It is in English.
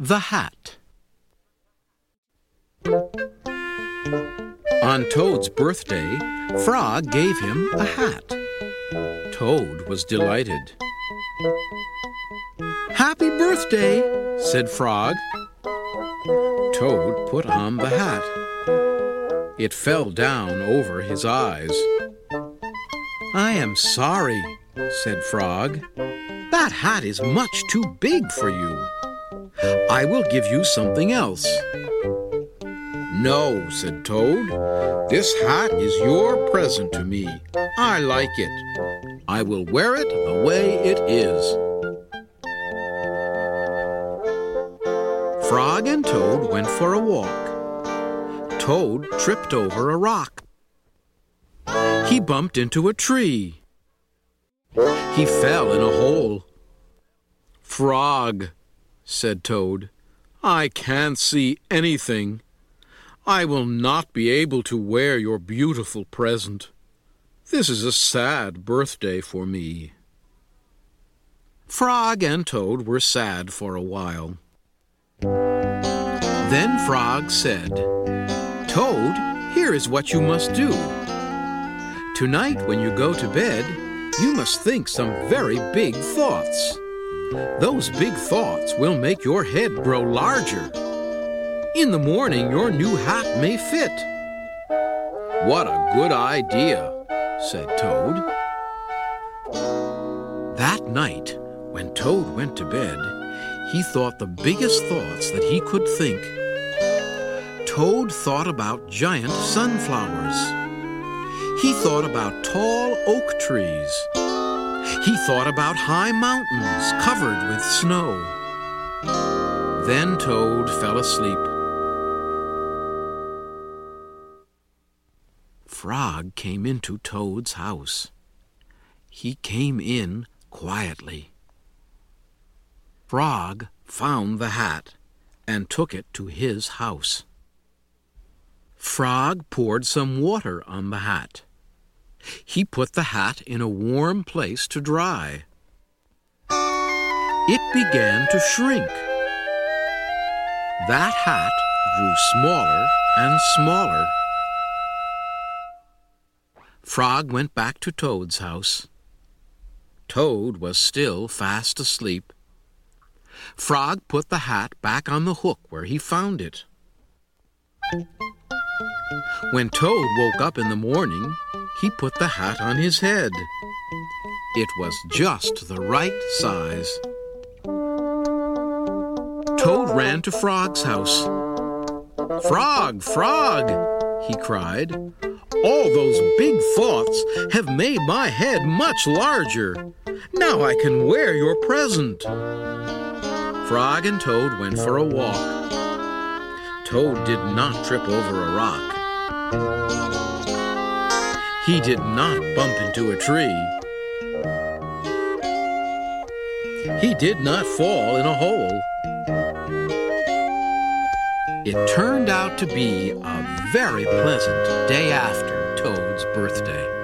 The Hat On Toad's birthday, Frog gave him a hat. Toad was delighted. Happy birthday, said Frog. Toad put on the hat. It fell down over his eyes. I am sorry, said Frog. That hat is much too big for you. I will give you something else. No, said Toad. This hat is your present to me. I like it. I will wear it the way it is. Frog and Toad went for a walk. Toad tripped over a rock. He bumped into a tree. He fell in a hole. Frog, said Toad, I can't see anything. I will not be able to wear your beautiful present. This is a sad birthday for me. Frog and Toad were sad for a while. Then Frog said, Toad, here is what you must do. Tonight, when you go to bed, you must think some very big thoughts. Those big thoughts will make your head grow larger. In the morning, your new hat may fit. What a good idea, said Toad. That night, when Toad went to bed, he thought the biggest thoughts that he could think. Toad thought about giant sunflowers. He thought about tall oak trees. He thought about high mountains covered with snow. Then Toad fell asleep. Frog came into Toad's house. He came in quietly. Frog found the hat and took it to his house. Frog poured some water on the hat. He put the hat in a warm place to dry. It began to shrink. That hat grew smaller and smaller. Frog went back to Toad's house. Toad was still fast asleep. Frog put the hat back on the hook where he found it. When Toad woke up in the morning, he put the hat on his head. It was just the right size. Toad ran to Frog's house. Frog, Frog, he cried. All those big thoughts have made my head much larger. Now I can wear your present. Frog and Toad went for a walk. Toad did not trip over a rock. He did not bump into a tree. He did not fall in a hole. It turned out to be a very pleasant day after Toad's birthday.